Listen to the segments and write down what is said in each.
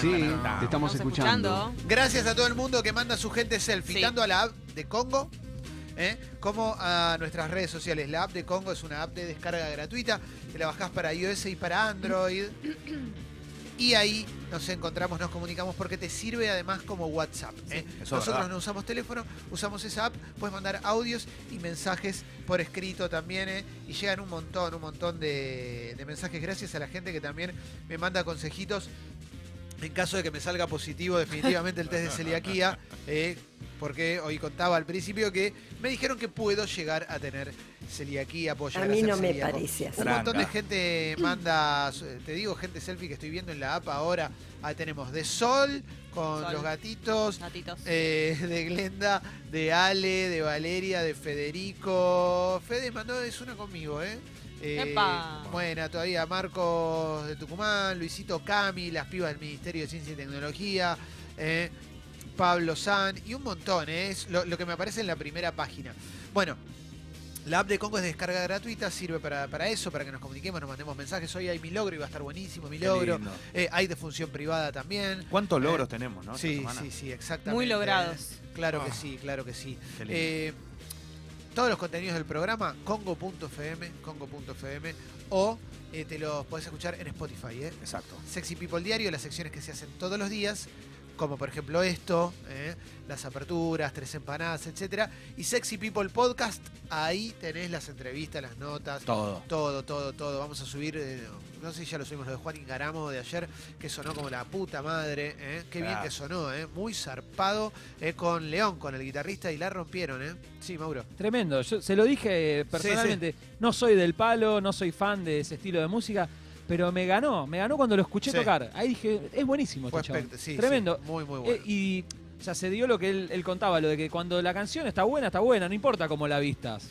Sí, tan, tan. te estamos escuchando. Gracias a todo el mundo que manda su gente selfie, Sí. tanto a la app de Congo ¿eh? como a nuestras redes sociales. La app de Congo es una app de descarga gratuita que la bajás para iOS y para Android. Y ahí nos encontramos, nos comunicamos porque te sirve además como WhatsApp. ¿eh? Nosotros verdad. no usamos teléfono, usamos esa app, puedes mandar audios y mensajes por escrito también. ¿eh? Y llegan un montón, un montón de, de mensajes. Gracias a la gente que también me manda consejitos en caso de que me salga positivo definitivamente el test de celiaquía, eh, porque hoy contaba al principio que me dijeron que puedo llegar a tener celiaquía, puedo A mí no me celíaco. parece así. Un montón de gente manda, te digo, gente selfie que estoy viendo en la app ahora. Ahí tenemos de Sol con Sol. los gatitos, Gatitos. eh, de Glenda, de Ale, de Valeria, de Federico. Fede mandó es una conmigo, ¿eh? Eh, buena, todavía Marcos de Tucumán, Luisito Cami, las pibas del Ministerio de Ciencia y Tecnología, eh, Pablo San y un montón, ¿eh? es lo, lo que me aparece en la primera página. Bueno, la app de Congo es de descarga gratuita, sirve para, para eso, para que nos comuniquemos, nos mandemos mensajes. Hoy hay mi logro y va a estar buenísimo mi logro. Eh, hay de función privada también. ¿Cuántos Eh, logros tenemos, no? Sí, sí, sí, exactamente. Muy logrados. Claro que Ah. sí, claro que sí. Eh, todos los contenidos del programa, congo.fm, congo.fm, o eh, te los podés escuchar en Spotify. ¿eh? Exacto. Sexy People Diario, las secciones que se hacen todos los días, como por ejemplo esto, ¿eh? las aperturas, tres empanadas, etcétera. Y Sexy People Podcast, ahí tenés las entrevistas, las notas, Todo. todo, todo, todo. Vamos a subir, eh, no sé si ya lo subimos lo de Juan Ingaramo de ayer, que sonó como la puta madre. ¿eh? Qué bien que sonó, ¿eh? muy zarpado eh, con León, con el guitarrista, y la rompieron. ¿eh? Sí, Mauro. Tremendo, yo se lo dije eh, personalmente, no soy del palo, no soy fan de ese estilo de música, pero me ganó, me ganó cuando lo escuché Sí. tocar. Ahí dije, es buenísimo Fue este sí, Tremendo. sí, muy, muy Eh, bueno. y ya se dio lo que él, él contaba, lo de que cuando la canción está buena, está buena, no importa cómo la vistas.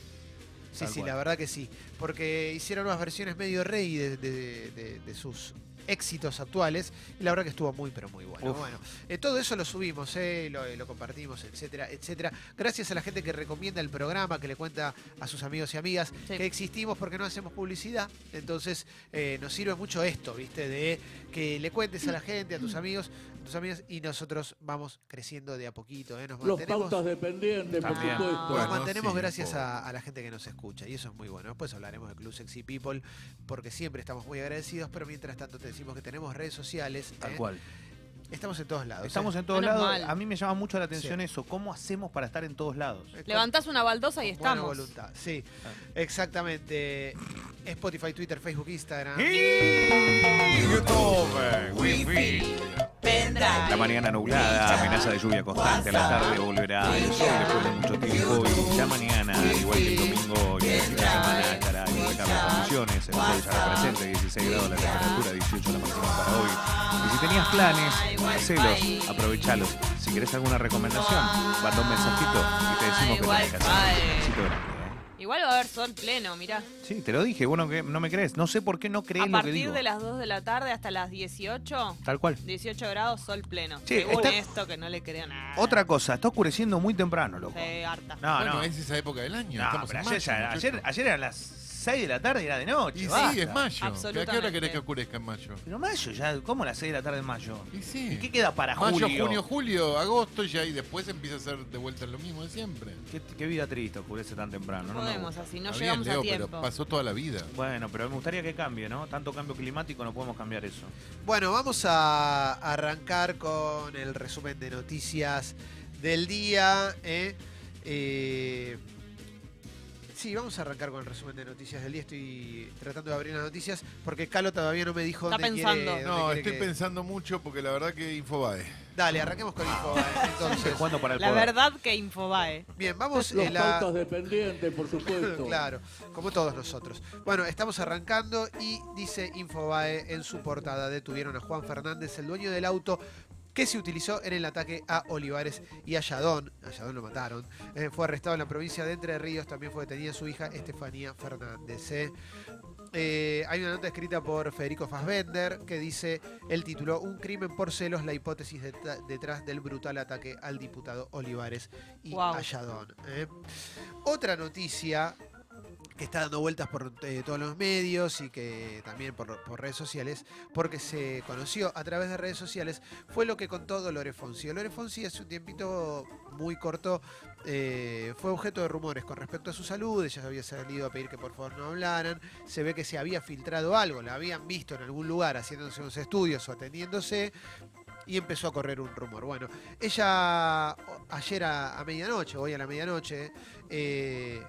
Sí, Tal sí, cual. la verdad que sí. Porque hicieron unas versiones medio rey de, de- de- de sus éxitos actuales y la verdad que estuvo muy, pero muy bueno. Uf. Bueno, eh, todo eso lo subimos, eh, lo, lo compartimos, etcétera, etcétera. Gracias a la gente que recomienda el programa, que le cuenta a sus amigos y amigas Sí. que existimos porque no hacemos publicidad. Entonces eh, nos sirve mucho esto, ¿viste? De que le cuentes a la gente, a tus amigos, tus amigas y nosotros vamos creciendo de a poquito. ¿eh? Nos Los mantenemos... pautas dependientes, por También. supuesto. Nos Bueno, mantenemos sí, gracias a, a la gente que nos escucha y eso es muy bueno. Después hablaremos de Club Sexy People porque siempre estamos muy agradecidos, pero mientras tanto te decimos que tenemos redes sociales. Tal ¿eh? cual. Estamos en todos lados. Estamos ¿eh? en todos Menos lados. mal. A mí me llama mucho la atención eso. ¿Cómo hacemos para estar en todos lados? Levantás una baldosa y con buena estamos. voluntad. Sí, exactamente. Spotify, Twitter, Facebook, Instagram. La mañana nublada, amenaza de lluvia constante, a la tarde volverá el sol después de mucho tiempo y ya mañana, igual que el domingo y el fin de semana, estará en impecables condiciones, el sol ya represente 16 grados la temperatura, 18 la máxima para hoy. Y si tenías planes, hacelos, aprovechalos. Si querés alguna recomendación, manda un mensajito y te decimos que tenés que hacer. Igual va a haber sol pleno, mirá. Sí, te lo dije, bueno, que no me crees. No sé por qué no crees A lo que partir de las 2 de la tarde hasta las 18, Tal cual. 18 grados, sol pleno. Sí, Según está- esto, que no le creo nada. Otra cosa, está oscureciendo muy temprano, loco. Sí, harta. No, bueno, no. es esa época del año. No, estamos pero en ayer, ya- muchacho. ayer, ayer eran las 6 de la tarde y era de noche. Y basta. sí, es mayo. ¿A qué hora querés que oscurezca en mayo? Pero mayo, ya, ¿cómo las 6 de la tarde en mayo? Y sí. ¿Y qué queda para Mayo, julio? junio, julio, agosto ya y después empieza a ser de vuelta lo mismo de siempre. ¿Qué, qué vida triste oscurece tan temprano. No No podemos así, no Está llegamos bien, a tiempo. pero pasó toda la vida. Bueno, pero me gustaría que cambie, ¿no? Tanto cambio climático no podemos cambiar eso. Bueno, vamos a arrancar con el resumen de noticias del día. ¿eh? Eh, sí, vamos a arrancar con el resumen de noticias del día. Estoy tratando de abrir las noticias porque Calo todavía no me dijo Está dónde pensando. quiere- dónde No, quiere estoy que- pensando mucho porque la verdad que Infobae. Dale, arranquemos con info. ¿eh? Entonces, Jugando para el La poder. verdad que Infobae. bien, vamos Los eh, la- pautas dependientes, por supuesto. Claro, como todos nosotros. Bueno, estamos arrancando y dice Infobae en su portada, detuvieron a Juan Fernández, el dueño del auto que se utilizó en el ataque a Olivares y a Yadón. A Yadón lo mataron. Eh, fue arrestado en la provincia de Entre Ríos. También fue detenida su hija Estefanía Fernández. ¿eh? Eh, hay una nota escrita por Federico Fassbender que dice, el título, Un crimen por celos, la hipótesis det- detrás del brutal ataque al diputado Olivares y Guau. a Yadón. ¿eh? Otra noticia que está dando vueltas por eh, todos los medios y que también por, redes sociales, porque se conoció a través de redes sociales, fue lo que contó Dolores Fonsi. Dolores Fonsi hace un tiempito muy corto eh, fue objeto de rumores con respecto a su salud, ella había salido a pedir que por favor no hablaran, se ve que se había filtrado algo, la habían visto en algún lugar haciéndose unos estudios o atendiéndose y empezó a correr un rumor. Bueno, ella ayer a, medianoche, hoy a la medianoche, eh,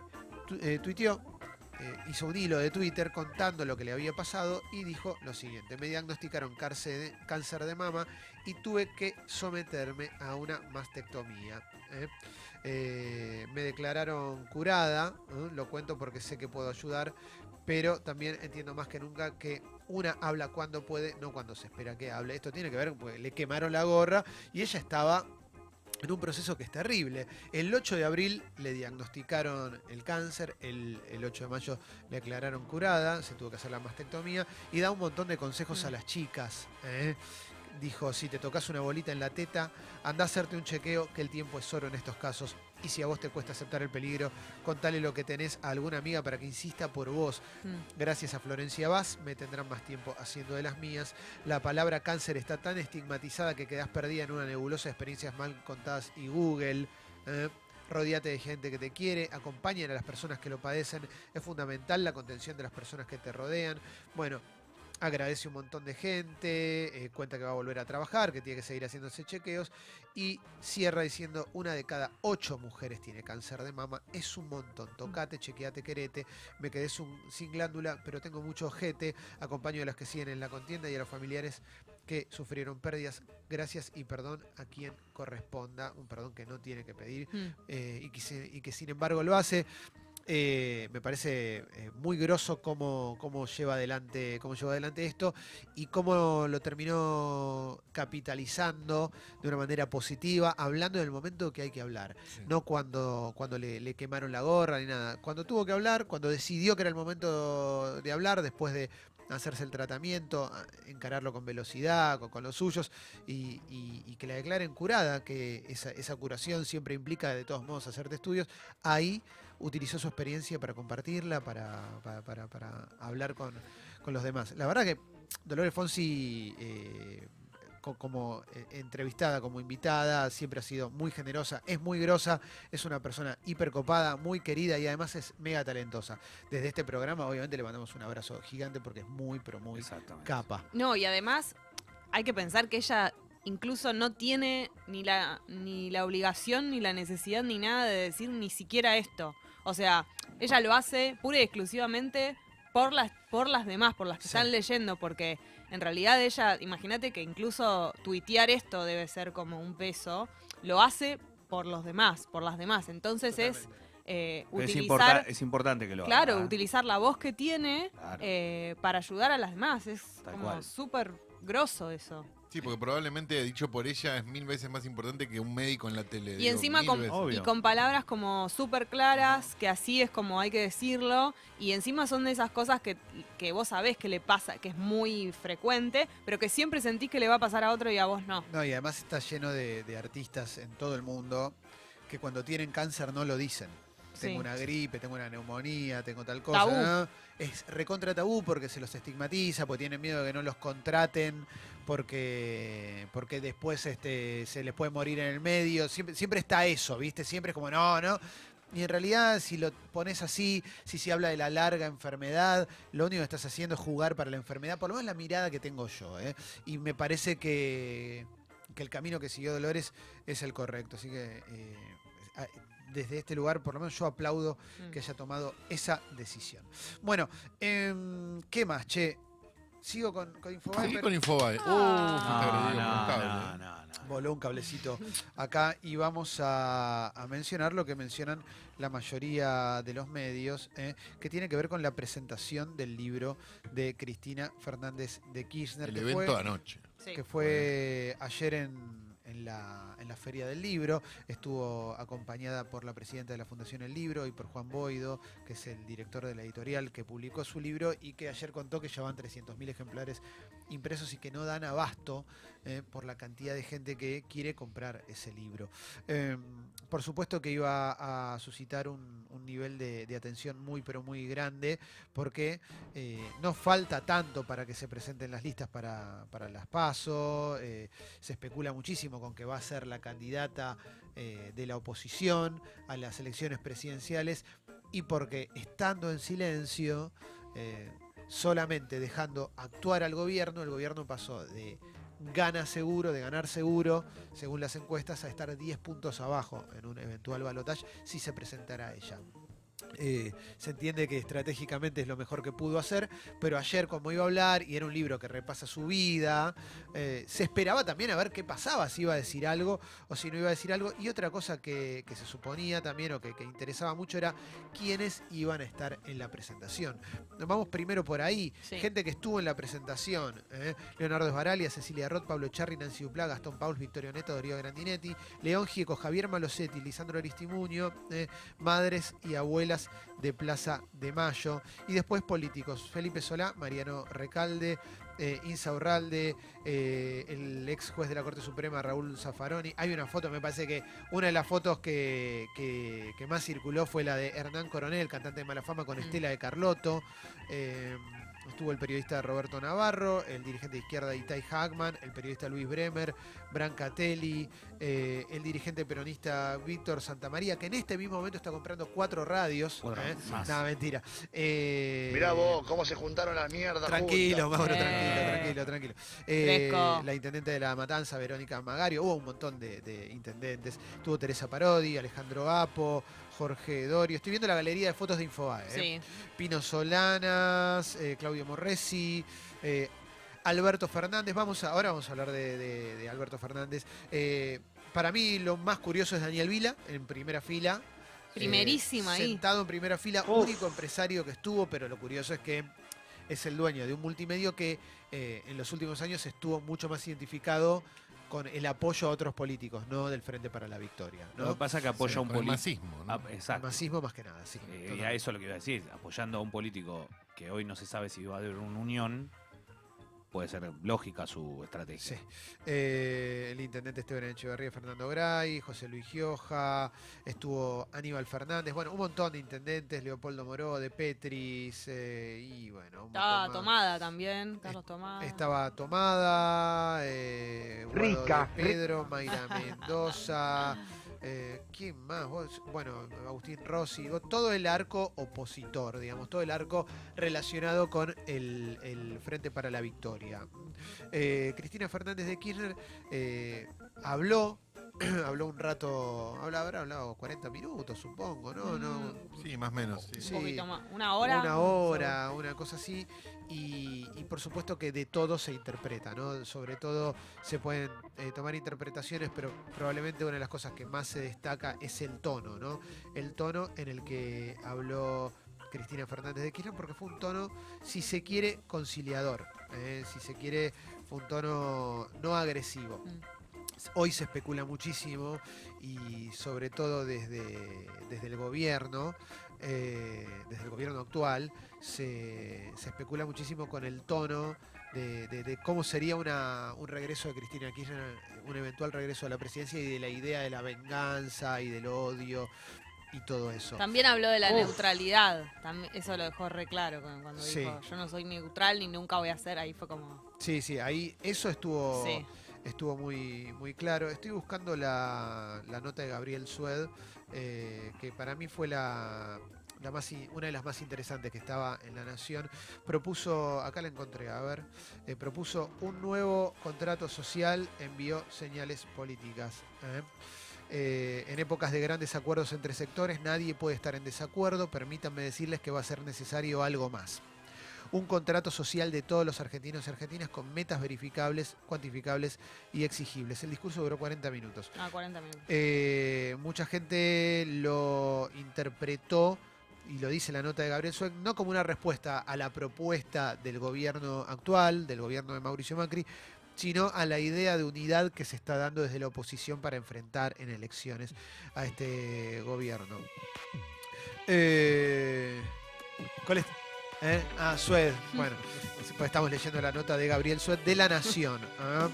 eh, tuiteó, eh, hizo un hilo de Twitter contando lo que le había pasado y dijo lo siguiente, me diagnosticaron cáncer de, mama y tuve que someterme a una mastectomía. ¿eh? Eh, me declararon curada, lo cuento porque sé que puedo ayudar, pero también entiendo más que nunca que una habla cuando puede, no cuando se espera que hable. Esto tiene que ver, porque le quemaron la gorra y ella estaba en un proceso que es terrible. El 8 de abril le diagnosticaron el cáncer, el, el 8 de mayo le declararon curada, se tuvo que hacer la mastectomía y da un montón de consejos a las chicas. ¿eh? Dijo, si te tocas una bolita en la teta, anda a hacerte un chequeo, que el tiempo es oro en estos casos. Y si a vos te cuesta aceptar el peligro, contale lo que tenés a alguna amiga para que insista por vos. Mm. Gracias a Florencia Vaz me tendrán más tiempo haciendo de las mías. La palabra cáncer está tan estigmatizada que quedás perdida en una nebulosa de experiencias mal contadas y Google. ¿eh? Rodíate de gente que te quiere, acompañen a las personas que lo padecen. Es fundamental la contención de las personas que te rodean. Bueno, agradece un montón de gente, eh, cuenta que va a volver a trabajar, que tiene que seguir haciéndose chequeos y cierra diciendo una de cada ocho mujeres tiene cáncer de mama. Es un montón. Tocate, chequeate, querete. Me quedé sin glándula, pero tengo mucho ojete. Acompaño a las que siguen en la contienda y a los familiares que sufrieron pérdidas. Gracias y perdón a quien corresponda. Un perdón que no tiene que pedir Mm. eh, y, que se- y que sin embargo lo hace. Eh, me parece eh, muy groso cómo, cómo lleva adelante cómo lleva adelante esto y cómo lo terminó capitalizando de una manera positiva, hablando en el momento que hay que hablar, no cuando, cuando le, le quemaron la gorra ni nada. Cuando tuvo que hablar, cuando decidió que era el momento de hablar, después de hacerse el tratamiento, encararlo con velocidad, con, con los suyos, y, y- y que la declaren curada, que esa, esa curación siempre implica de todos modos hacerte estudios, ahí utilizó su experiencia para compartirla, para, para, para- para hablar con, con los demás. La verdad que Dolores Fonsi, eh, co- como eh, entrevistada, como invitada, siempre ha sido muy generosa, es muy grosa, es una persona hipercopada, muy querida y además es mega talentosa. Desde este programa, obviamente, le mandamos un abrazo gigante porque es muy, pero muy capa. No, y además hay que pensar que ella incluso no tiene ni la, ni la obligación, ni la necesidad, ni nada de decir ni siquiera esto. O sea, ella lo hace pura y exclusivamente por las, por las demás, por las que Sí. están leyendo, porque en realidad ella, imagínate que incluso tuitear esto debe ser como un peso, lo hace por los demás, por las demás. Entonces es eh, es, utilizar... importa- es importante que lo Claro, haga. ¿eh? utilizar la voz que tiene Claro. eh, para ayudar a las demás. Es Tal como súper grosso eso. Sí, porque probablemente dicho por ella es mil veces más importante que un médico en la tele. Y digo, encima con, y con palabras como súper claras, que así es como hay que decirlo. Y encima son de esas cosas que, que vos sabés que le pasa, que es muy frecuente, pero que siempre sentís que le va a pasar a otro y a vos no. No, y además está lleno de, de artistas en todo el mundo que cuando tienen cáncer no lo dicen. Tengo Sí. una gripe, tengo una neumonía, tengo tal cosa. Tabú. ¿no? Es recontra tabú porque se los estigmatiza, porque tienen miedo de que no los contraten, porque, porque después este, se les puede morir en el medio. Siempre, siempre está eso, ¿viste? Siempre es como, no, no. Y en realidad, si lo pones así, si se habla de la larga enfermedad, lo único que estás haciendo es jugar para la enfermedad, por lo menos la mirada que tengo yo. ¿eh? Y me parece que, que el camino que siguió Dolores es el correcto. Así que eh, desde este lugar, por lo menos yo aplaudo Mm. que haya tomado esa decisión. Bueno, em, ¿qué más, che? Sigo con, con Infobae. Con Infobae. Uh, Ah. fuiste No, no, cable. no, no, no. Voló un cablecito acá y vamos a, a mencionar lo que mencionan la mayoría de los medios, eh, que tiene que ver con la presentación del libro de Cristina Fernández de Kirchner, El que evento fue, de anoche. Que fue ayer en, en la, en la Feria del Libro. Estuvo acompañada por la presidenta de la Fundación El Libro y por Juan Boido, que es el director de la editorial que publicó su libro y que ayer contó que ya van 300.000 ejemplares impresos y que no dan abasto eh, por la cantidad de gente que quiere comprar ese libro. Eh, por supuesto que iba a suscitar un, nivel de, atención muy pero muy grande porque eh, no falta tanto para que se presenten las listas para, para las PASO, eh, se especula muchísimo con que va a ser la candidata eh, de la oposición a las elecciones presidenciales y porque estando en silencio, solamente dejando actuar al gobierno, el gobierno pasó de gana seguro, de ganar seguro, según las encuestas, a estar 10 puntos abajo en un eventual balotaje si se presentara ella. Eh, se entiende que estratégicamente es lo mejor que pudo hacer, pero ayer como iba a hablar y era un libro que repasa su vida, eh, se esperaba también a ver qué pasaba, si iba a decir algo o si no iba a decir algo. Y otra cosa que, que se suponía también o que, que interesaba mucho era quiénes iban a estar en la presentación. Nos vamos primero por ahí, Sí. gente que estuvo en la presentación, ¿eh? Leonardo Esbaralia, Cecilia Roth, Pablo Charri, Nancy Duplá, Gastón Pauls, Victorio Neto, Darío Grandinetti, León Gieco, Javier Malosetti, Lisandro Aristimuño, madres y abuelas de Plaza de Mayo. Y después políticos, Felipe Solá, Mariano Recalde, eh, Insa Urralde, eh, el ex juez de la Corte Suprema, Raúl Zaffaroni. Hay una foto, me parece que una de las fotos que, que- que más circuló fue la de Hernán Coronel, el cantante de Malafama, con Mm. Estela de Carlotto. Eh, Estuvo el periodista Roberto Navarro, el dirigente de izquierda Itai Hagman, el periodista Luis Bremer, Brancatelli, eh, el dirigente peronista Víctor Santamaría, que en este mismo momento está comprando cuatro radios. Cuatro ¿eh? No, mentira. Eh, Mirá vos, cómo se juntaron las mierdas. Tranquilo, juntas. Mauro, Eh. tranquilo, tranquilo, tranquilo. Eh, la intendente de La Matanza, Verónica Magario, hubo un montón de, de intendentes. Tuvo Teresa Parodi, Alejandro Apo, Jorge Dorio. Estoy viendo la galería de fotos de Infobae. ¿eh? Sí. Pino Solanas, eh, Claudio Morresi, eh, Alberto Fernández. Vamos a, ahora vamos a hablar de, de- de Alberto Fernández. Eh, para mí lo más curioso es Daniel Vila, en primera fila. Primerísima Eh, ahí. Sentado en primera fila, Uf. único empresario que estuvo, pero lo curioso es que es el dueño de un multimedio que eh, en los últimos años estuvo mucho más identificado con el apoyo a otros políticos, no del Frente para la Victoria. Lo ¿no? que pasa es que apoya a un Con el político. masismo, ¿no? Ah, El exacto. masismo más que nada, sí. Eh, y a eso es lo que iba a decir, apoyando a un político que hoy no se sabe si va a haber una unión, puede ser lógica su estrategia. Sí. Eh, el intendente Esteban Echeverría, Fernando Gray, José Luis Gioja, estuvo Aníbal Fernández, bueno, un montón de intendentes, Leopoldo Moró, de Petris, eh, y bueno, un Estaba tomada también, Carlos Tomada. Estaba Tomada, eh, Rica, de Pedro, Mayra Mendoza, eh, ¿quién más? Bueno, Agustín Rossi, todo el arco opositor, digamos, todo el arco relacionado con el, el Frente para la Victoria. Eh, Cristina Fernández de Kirchner eh, habló, habló un rato, habrá hablado 40 minutos, supongo, ¿no? no Sí, más o menos. sí. Un Sí. poquito más. Una hora. una hora, una cosa así, y, y por supuesto que de todo se interpreta, ¿no? Sobre todo se pueden eh, tomar interpretaciones, pero probablemente una de las cosas que más se destaca es el tono, ¿no? El tono en el que habló Cristina Fernández de Kirchner, porque fue un tono, si se quiere, conciliador, ¿eh? si se quiere, fue un tono no agresivo. Mm. Hoy se especula muchísimo y sobre todo desde, desde el gobierno, eh, desde el gobierno actual, se, se especula muchísimo con el tono de, de- de cómo sería una, un regreso de Cristina Kirchner, un eventual regreso a la presidencia y de la idea de la venganza y del odio y todo eso. También habló de la Uf. neutralidad. También, eso lo dejó re claro cu- cuando Sí. dijo yo no soy neutral ni nunca voy a ser. Ahí fue como. Sí, sí, ahí eso estuvo, Sí. Estuvo muy, muy claro. Estoy buscando la, la nota de Gabriel Sued, eh, que para mí fue la, la más, una de las más interesantes que estaba en La Nación. Propuso, acá la encontré, a ver, eh, propuso un nuevo contrato social, envió señales políticas. ¿eh? Eh, en épocas de grandes acuerdos entre sectores, nadie puede estar en desacuerdo. Permítanme decirles que va a ser necesario algo más. Un contrato social de todos los argentinos y argentinas con metas verificables, cuantificables y exigibles. El discurso duró 40 minutos. Ah, 40 minutos. Eh, mucha gente lo interpretó, y lo dice la nota de Gabriel Sueck, no como una respuesta a la propuesta del gobierno actual, del gobierno de Mauricio Macri, sino a la idea de unidad que se está dando desde la oposición para enfrentar en elecciones a este gobierno. Eh, ¿Cuál es? ¿Eh? Ah, Sued. Bueno, estamos leyendo la nota de Gabriel Sued de La Nación. ¿ah?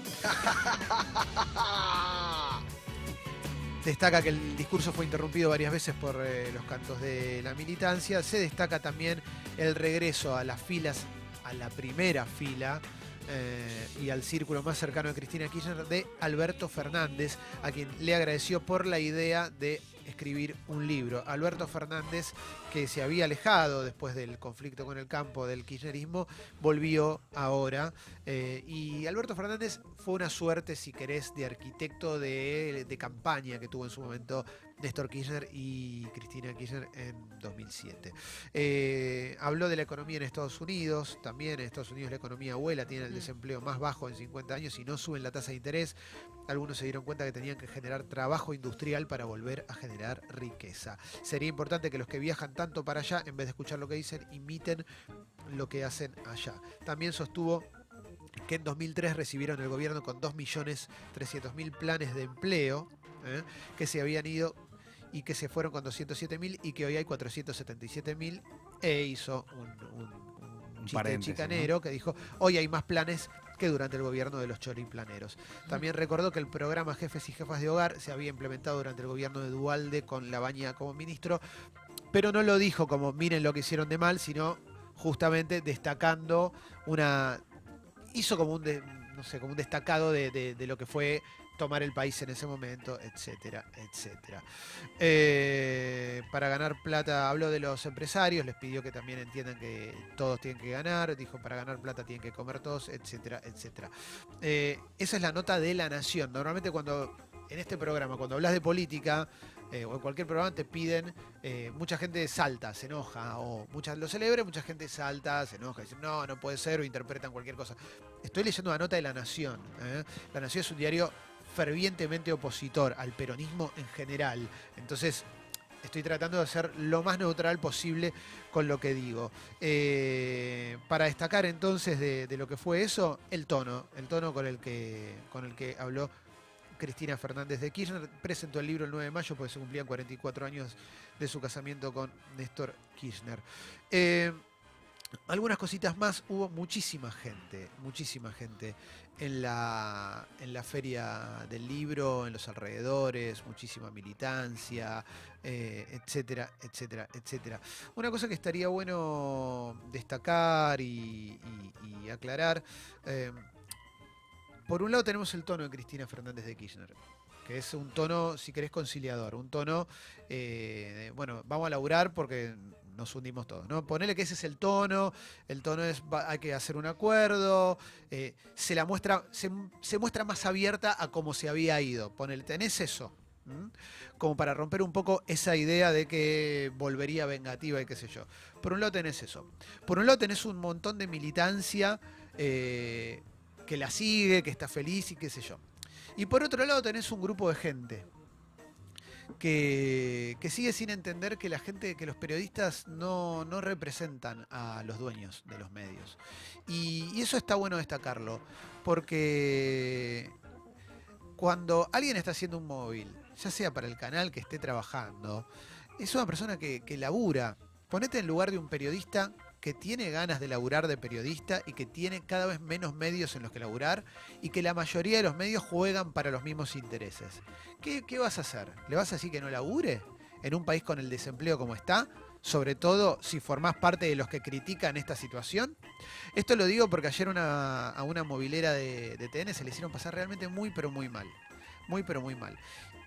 Destaca que el discurso fue interrumpido varias veces por eh, los cantos de la militancia. Se destaca también el regreso a las filas, a la primera fila eh, y al círculo más cercano de Cristina Kirchner de Alberto Fernández, a quien le agradeció por la idea de escribir un libro. Alberto Fernández, que se había alejado después del conflicto con el campo del kirchnerismo, volvió ahora. eh, y Alberto Fernández fue una suerte, si querés, de arquitecto de, de campaña que tuvo en su momento Néstor Kirchner y Cristina Kirchner en 2007. Eh, habló de la economía en Estados Unidos, también en Estados Unidos la economía vuela, tiene el desempleo más bajo en 50 años y no suben la tasa de interés. Algunos se dieron cuenta que tenían que generar trabajo industrial para volver a generar riqueza. Sería importante que los que viajan tanto para allá, en vez de escuchar lo que dicen, imiten lo que hacen allá. También sostuvo que en 2003 recibieron el gobierno con 2.300.000 planes de empleo ¿eh? que se habían ido y que se fueron con 207.000 y que hoy hay 477.000 e hizo un, chiste chicanero que dijo hoy hay más planes que durante el gobierno de los choriplaneros. También recordó que el programa Jefes y Jefas de Hogar se había implementado durante el gobierno de Dualde con Labaña como ministro, pero no lo dijo como miren lo que hicieron de mal, sino justamente destacando una... hizo como un, de- no sé, como un destacado de, de- lo que fue tomar el país en ese momento, etcétera, etcétera. Eh, para ganar plata, habló de los empresarios, les pidió que también entiendan que todos tienen que ganar, dijo para ganar plata tienen que comer todos, etcétera, etcétera. Eh, esa es la nota de la nación. Normalmente cuando en este programa, cuando hablas de política, eh, o en cualquier programa te piden, eh, mucha gente salta, se enoja, o muchas lo celebra, mucha gente salta, se enoja, dice, no, no puede ser, o interpretan cualquier cosa. Estoy leyendo la nota de La Nación. ¿eh? La Nación es un diario fervientemente opositor al peronismo en general. Entonces, estoy tratando de ser lo más neutral posible con lo que digo. Para destacar entonces de, de lo que fue eso, el tono, el tono con el que, con el que habló Cristina Fernández de Kirchner. Presentó el libro el 9 de mayo porque se cumplían 44 años de su casamiento con Néstor Kirchner. Eh, algunas cositas más, hubo muchísima gente, muchísima gente en la, en la feria del libro, en los alrededores, muchísima militancia, eh, etcétera, etcétera, etcétera. Una cosa que estaría bueno destacar y, aclarar, eh, por un lado tenemos el tono de Cristina Fernández de Kirchner, que es un tono, si querés, conciliador, un tono, eh, bueno, vamos a laburar porque nos hundimos todos, ¿no? Ponele que ese es el tono, el tono es, hay que hacer un acuerdo, eh, se la muestra, se, muestra más abierta a cómo se había ido, ponele, tenés eso, como para romper un poco esa idea de que volvería vengativa y qué sé yo. Por un lado tenés eso, por un lado tenés un montón de militancia eh, que la sigue, que está feliz y qué sé yo. Y por otro lado tenés un grupo de gente que, que sigue sin entender que la gente, que los periodistas no, no representan a los dueños de los medios. Y, eso está bueno destacarlo, porque cuando alguien está haciendo un móvil, ya sea para el canal que esté trabajando, es una persona que, que labura. Ponete en lugar de un periodista que tiene ganas de laburar de periodista y que tiene cada vez menos medios en los que laburar y que la mayoría de los medios juegan para los mismos intereses. ¿Qué, qué vas a hacer? ¿Le vas a decir que no labure en un país con el desempleo como está? Sobre todo si formás parte de los que critican esta situación. Esto lo digo porque ayer una- a una movilera de, de TN se le hicieron pasar realmente muy pero muy mal. Muy pero muy mal.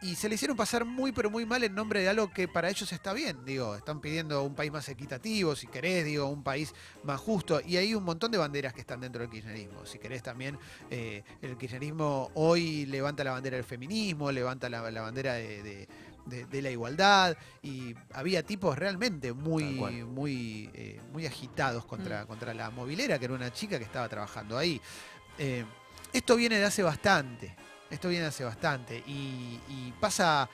Y se le hicieron pasar muy pero muy mal en nombre de algo que para ellos está bien. Digo, están pidiendo un país más equitativo, si querés, digo, un país más justo. Y hay un montón de banderas que están dentro del kirchnerismo. Si querés también, eh, el kirchnerismo hoy levanta la bandera del feminismo, levanta la, la bandera de, de- de, de la igualdad y había tipos realmente muy, muy, eh, muy agitados contra, Mm. contra la movilera, que era una chica que estaba trabajando ahí. Eh, esto viene de hace bastante, esto viene hace bastante y, pasa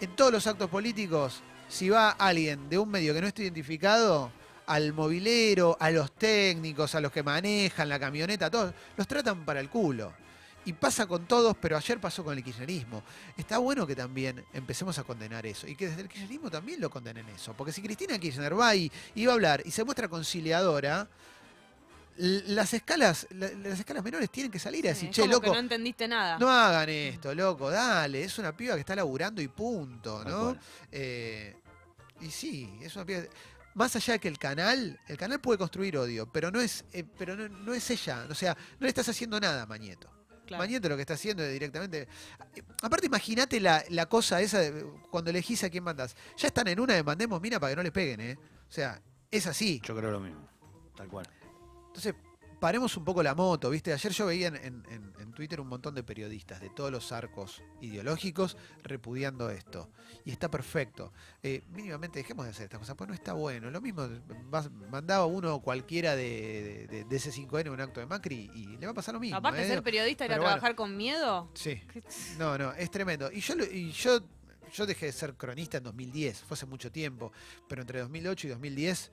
en todos los actos políticos, si va alguien de un medio que no está identificado, al movilero, a los técnicos, a los que manejan la camioneta, todos, los tratan para el culo. Y pasa con todos, pero ayer pasó con el kirchnerismo. Está bueno que también empecemos a condenar eso y que desde el kirchnerismo también lo condenen eso. Porque si Cristina Kirchner va y, y va a hablar y se muestra conciliadora, las escalas, la- las escalas menores tienen que salir a decir, es che, como que loco, no entendiste nada. no hagan esto, loco, dale, es una piba que está laburando y punto, ¿no? Eh, y sí, es una piba. Más allá de que el canal, el canal puede construir odio, pero no es, eh, pero no, no es ella. O sea, no le estás haciendo nada a Mañeto. Claro. Mañeto lo que está haciendo es directamente. Aparte, imagínate la, la cosa esa de cuando elegís a quién mandás. Ya están en una de mandemos mina para que no les peguen, ¿eh? O sea, es así. Yo creo lo mismo. Tal cual. Entonces, paremos un poco la moto, ¿viste? Ayer yo veía en, en- en- en Twitter un montón de periodistas de todos los arcos ideológicos repudiando esto. Y está perfecto. Eh, mínimamente dejemos de hacer estas cosas, pues no está bueno. Lo mismo, vas- mandaba uno cualquiera de, de, de ese5N un acto de Macri y le va a pasar lo mismo. Aparte, ¿eh? ser periodista ir a bueno. trabajar con miedo. Sí, ¿qué- no, no, es tremendo. Y yo, y yo, yo dejé de ser cronista en 2010, fue hace mucho tiempo, pero entre 2008 y 2010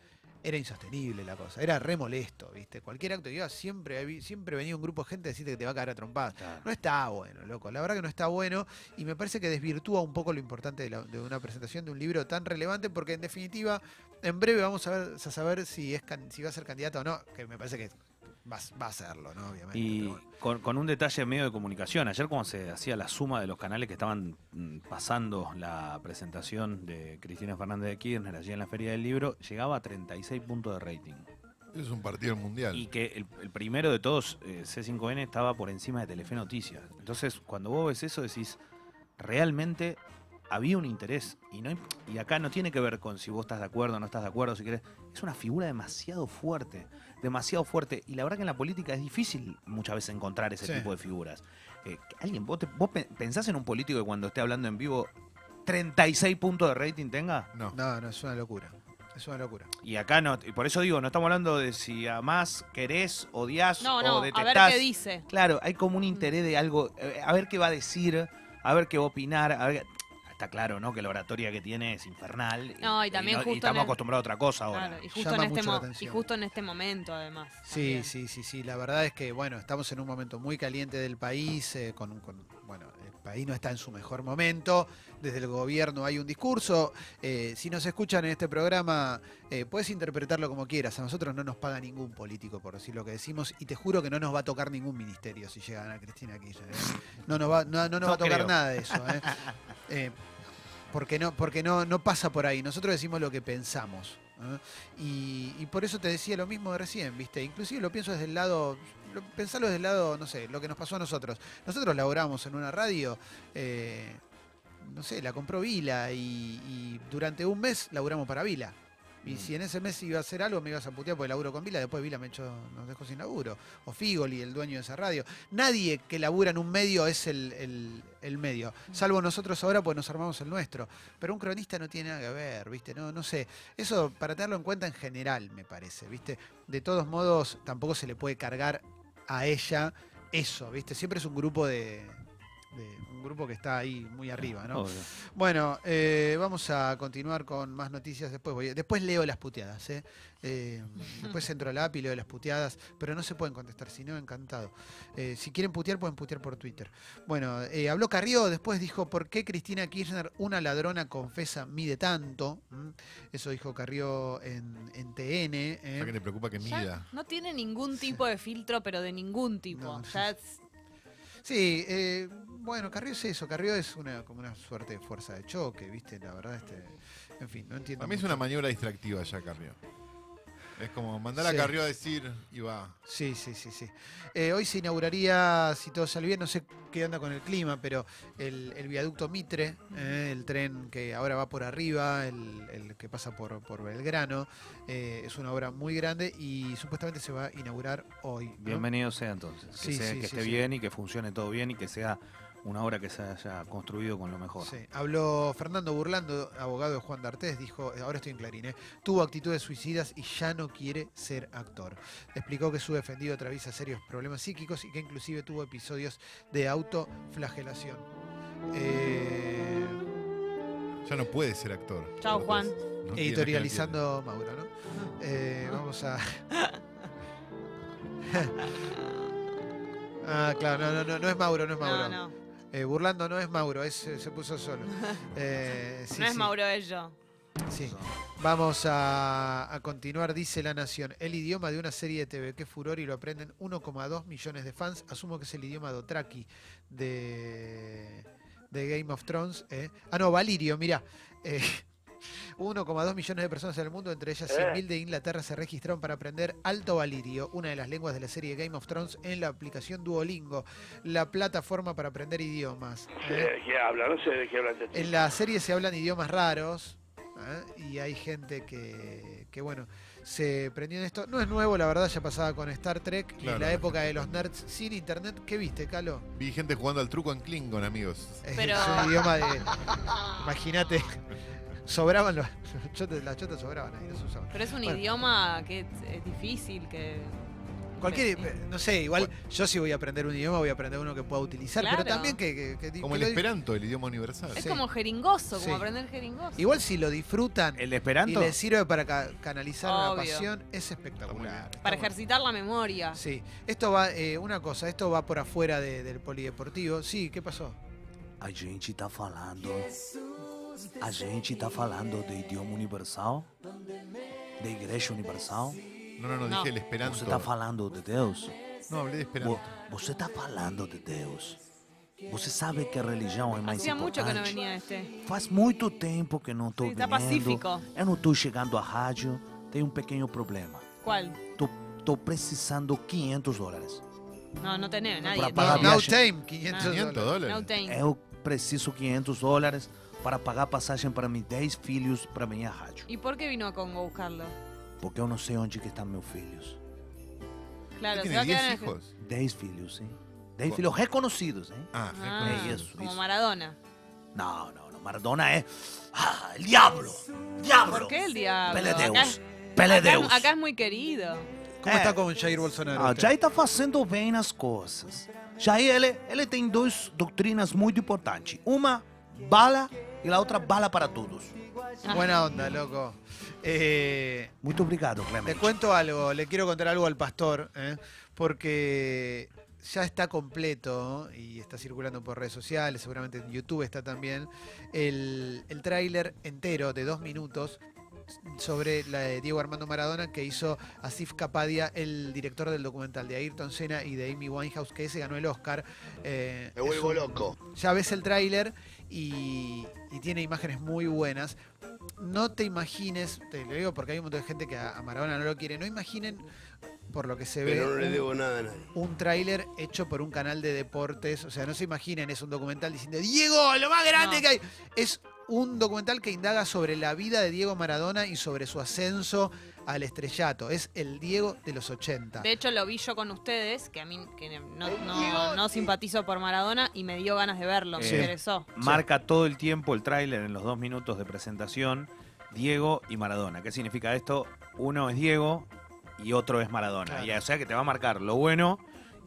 era insostenible la cosa, era re molesto, ¿viste? Cualquier acto que iba, siempre, siempre venía un grupo de gente a decirte que te va a cagar a trompadas. Claro. No está bueno, loco. La verdad que no está bueno y me parece que desvirtúa un poco lo importante de, la- de una presentación de un libro tan relevante porque en definitiva en breve vamos a, ver, a saber si, es, si va a ser candidato o no, que me parece que va, va a serlo, ¿no? Obviamente. Y bueno. con, con un detalle medio de comunicación, ayer cuando se hacía la suma de los canales que estaban mm, pasando la presentación de Cristina Fernández de Kirchner allí en la Feria del Libro, llegaba a 36 puntos de rating. Es un partido mundial. Y que el, el primero de todos, eh, C5N, estaba por encima de Telefe Noticias. Entonces, cuando vos ves eso, decís, realmente había un interés. Y, no, hay- y acá no tiene que ver con si vos estás de acuerdo o no estás de acuerdo, si querés. Es una figura demasiado fuerte, demasiado fuerte. Y la verdad que en la política es difícil muchas veces encontrar ese Sí. tipo de figuras. Eh, alguien, vos, te- vos pe- pensás en un político que cuando esté hablando en vivo 36 puntos de rating tenga. No. No, no, es una locura. Es una locura. Y acá no, y por eso digo, no estamos hablando de si amás, querés, odias No, o no, a detestás. ver qué dice. Claro, hay como un interés de algo, eh, a ver qué va a decir, a ver qué va a opinar, a ver- Está claro, ¿no? Que la oratoria que tiene es infernal. No, y también justo estamos el- acostumbrados a otra cosa ahora. Claro, y justo, Llama en este mo- y justo en este momento, además. Sí, también. sí, sí, sí. La verdad es que, bueno, estamos en un momento muy caliente del país, eh, con, con- bueno, el país no está en su mejor momento. Desde el gobierno hay un discurso. Eh, si nos escuchan en este programa, eh, puedes interpretarlo como quieras. A nosotros no nos paga ningún político por decir lo que decimos y te juro que no nos va a tocar ningún ministerio si llegan a Cristina Kirchner. ¿eh? No nos va, no, no nos No va a tocar creo. nada de eso. ¿eh? Eh, porque no, porque no, no pasa por ahí. Nosotros decimos lo que pensamos. ¿eh? Y, y por eso te decía lo mismo de recién, ¿viste? Inclusive lo pienso desde el lado, lo, pensalo desde el lado, no sé, lo que nos pasó a nosotros. Nosotros laboramos en una radio, eh, no sé, la compró Vila y, y durante un mes laburamos para Vila. Y Mm. si en ese mes iba a hacer algo, me ibas a putear porque laburo con Vila, después Vila me echó, nos dejó sin laburo. O Figoli, el dueño de esa radio. Nadie que labura en un medio es el, el- el medio, salvo nosotros ahora, pues nos armamos el nuestro. Pero un cronista no tiene nada que ver, ¿viste? No, no sé. Eso para tenerlo en cuenta en general, me parece, ¿viste? De todos modos, tampoco se le puede cargar a ella eso, ¿viste? Siempre es un grupo de. De- un grupo que está ahí muy arriba, ¿no? Obvio. Bueno, eh, vamos a continuar con más noticias después. Voy, después leo las puteadas, ¿eh? Eh, después entro al app y leo las puteadas, pero no se pueden contestar, si no, encantado. Eh, si quieren putear, pueden putear por Twitter. Bueno, eh, habló Carrió, después dijo, ¿por qué Cristina Kirchner, una ladrona confesa, mide tanto? ¿Mm? Eso dijo Carrió en, en TN. ¿eh? O sea que le preocupa que Ya mida. no tiene ningún tipo de filtro, pero de ningún tipo. No, Ya es- Sí, eh, bueno, Carrió es eso, Carrió es una, como una suerte de fuerza de choque, ¿viste? La verdad, este, en fin, no entiendo. A mí es una maniobra distractiva ya Carrió. Es como mandar a Sí. Carrió a decir y va. Sí, sí, sí, sí. Eh, hoy se inauguraría, si todo sale bien, no sé qué onda con el clima, pero el, el viaducto Mitre, eh, el tren que ahora va por arriba, el, el que pasa por, por Belgrano, eh, es una obra muy grande y supuestamente se va a inaugurar hoy. ¿no? Bienvenido sea entonces. Que, Sí, sea- sí, que sí, esté sí. bien y que funcione todo bien y que sea una obra que se haya construido con lo mejor. Sí, habló Fernando Burlando, abogado de Juan D'Artés, dijo, eh, ahora estoy en Clarín, ¿eh? tuvo actitudes suicidas y ya no quiere ser actor. Explicó que su defendido atraviesa serios problemas psíquicos y que inclusive tuvo episodios de autoflagelación. Eh, Ya no puede ser actor. Chao, Juan. No tiene- editorializando Mauro, ¿no? Eh, vamos a... ah, claro, no, no, no, no es Mauro, no es Mauro. No, no. Eh, Burlando no es Mauro, es, eh, se puso solo. Eh, sí, no es sí. Mauro Ello. Sí. Vamos a, a continuar, dice La Nación. El idioma de una serie de TV, qué furor, y lo aprenden 1,2 millones de fans. Asumo que es el idioma Dothraki de, de Game of Thrones. ¿eh? Ah, no, Valirio, mira. 1,2 millones de personas en el mundo, entre ellas 100.000 de Inglaterra, se registraron para aprender Alto Valirio, una de las lenguas de la serie Game of Thrones, en la aplicación Duolingo, la plataforma para aprender idiomas. ¿eh? ¿De qué habla? No sé de qué habla tipo. En la serie se hablan idiomas raros ¿eh? y hay gente que, que, bueno, se prendió en esto. No es nuevo, la verdad, ya pasaba con Star Trek y Claro. la época de los nerds sin internet. ¿Qué viste, Calo? Vi gente jugando al truco en Klingon, amigos. Es, Pero- es un idioma de... Imagínate, sobraban los... los chotes- las chotas sobraban ahí, los usaban. Pero es un Bueno. idioma que es, es difícil, que... Cualquier, Sí. no sé, igual yo si voy a aprender un idioma voy a aprender uno que pueda utilizar, pero también que... que- que- Como que el esperanto, el idioma universal. Es Sí. como jeringoso, Sí. como aprender jeringoso. Igual si lo disfrutan El y Esperanto, les sirve para ca- canalizar una Obvio. pasión, es Está espectacular. Está Para bueno. ejercitar la memoria. Sí, esto va, eh, una cosa, esto va por afuera de- del polideportivo. Sí, ¿qué pasó? A gente tá falando. A gente tá falando de idioma universal? De igreja universal? No, no, no, No. dije el esperanto. Você tá falando de Deus? No, hablé de esperanto. Você tá falando de Deus? Você sabe que a religião é mais Hacía mucho que no importante? venía este. Faz muito tempo que não tô Sí, vendo. pacífico. Eu não tô chegando à rádio. Tem um pequeno problema. Tô, tô precisando 500 dólares. No, no tenés, nadie Para No, pagar no viaje. time, 500 500 dólares. dólares. No tem. Eu preciso 500 dólares para pagar passagem para meus 10 filhos para minha rádio. ¿Y por qué vino a Congo a buscarlo? Porque eu não sei onde que estão meus filhos. Claro, se ¿Tiene va a 10 quedar en el... hijos? 10 filhos, sim. 10 Bom. filhos reconhecidos, hein? Ah, Ah, É isso, como isso. Maradona. Não, não, não. Maradona é. Ah, el diablo! Diablo! ¿Por qué el diablo? Pele Acá, Deus! Pele acá- Deus! acá es muy querido. ¿Cómo Eh. está con Jair Bolsonaro? Ah? Jair tá fazendo bem as coisas. Jair, ele, ele tem duas doutrinas muito importantes. Uma, bala, e a outra, bala para todos. Buena onda, loco. Eh, Muito obrigado, te Clemente. cuento algo, le quiero contar algo al pastor, ¿eh? porque ya está completo y está circulando por redes sociales, seguramente en YouTube está también, el, el tráiler entero de dos minutos sobre la de Diego Armando Maradona que hizo Asif Kapadia, el director del documental de Ayrton Senna y de Amy Winehouse, que ese ganó el Oscar. Eh, Me vuelvo un- loco. ya ves el tráiler y, y tiene imágenes muy buenas. No te imagines, te lo digo porque hay un montón de gente que a, a Maradona no lo quiere, no imaginen, por lo que se ve, no le un, debo nada a nadie. un tráiler hecho por un canal de deportes. O sea, no se imaginen, es un documental diciendo, Diego, lo más grande No. que hay. Es un documental que indaga sobre la vida de Diego Maradona y sobre su ascenso al estrellato. Es el Diego de los 80. De hecho, lo vi yo con ustedes, que a mí que no, no, no simpatizo por Maradona y me dio ganas de verlo, me interesó. marca todo el tiempo el tráiler en los dos minutos de presentación, Diego y Maradona. ¿Qué significa esto? Uno es Diego y otro es Maradona. Claro. Y, o sea que te va a marcar lo bueno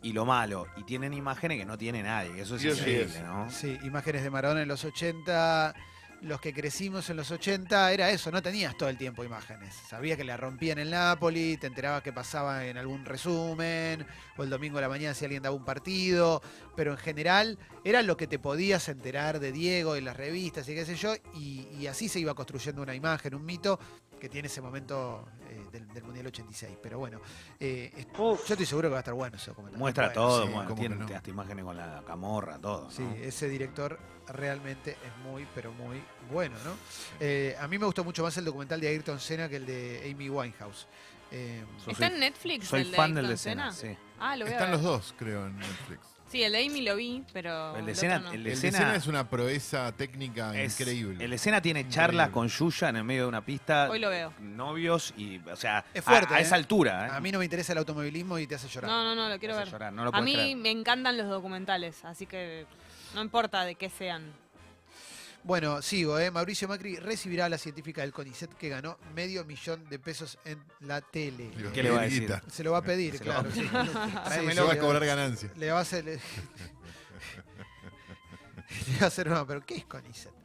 y lo malo. Y tienen imágenes que no tiene nadie. Eso es increíble, es. ¿no? Sí, imágenes de Maradona en los 80. Los que crecimos en los 80 era eso, no tenías todo el tiempo imágenes. Sabías que la rompían en Napoli, te enterabas que pasaba en algún resumen, o el domingo a la mañana si alguien daba un partido, pero en general era lo que te podías enterar de Diego en las revistas y qué sé yo, y, y así se iba construyendo una imagen, un mito que tiene ese momento eh, del, del Mundial 86. Pero bueno, eh, es- yo estoy seguro que va a estar bueno ese documental. Muestra Bueno, todo, sí, bueno, cómo tiene no. hasta imágenes con la camorra, todo. Sí, ¿no? ese director realmente es muy, pero muy bueno, ¿no? Eh, a mí me gustó mucho más el documental de Ayrton Senna que el de Amy Winehouse. Eh, ¿Está soy- en Netflix Soy el de fan del Ayrton de Senna, Senna? sí. Ah, lo voy a Están ver. los dos, creo, en Netflix. Sí, el de Amy lo vi, pero. El de escena, no. el de El de escena es una proeza técnica es- increíble. El de escena tiene charlas Increíble. con Yuya en el medio de una pista. Hoy lo veo. Novios y, o sea, Es fuerte, a, a ¿eh? esa altura. ¿eh? A mí no me interesa el automovilismo y te hace llorar. No, no, no, lo quiero ver. llorar, no lo A podés mí creer. me encantan los documentales, así que no importa de qué sean. Bueno, sigo, ¿eh? Mauricio Macri recibirá a la científica del CONICET que ganó medio millón de pesos en la tele. ¿Qué le va a decir? Se lo va a pedir, Se lo va a claro. Se va a cobrar ganancias. Le va a hacer. le va a hacer no, pero ¿qué es CONICET?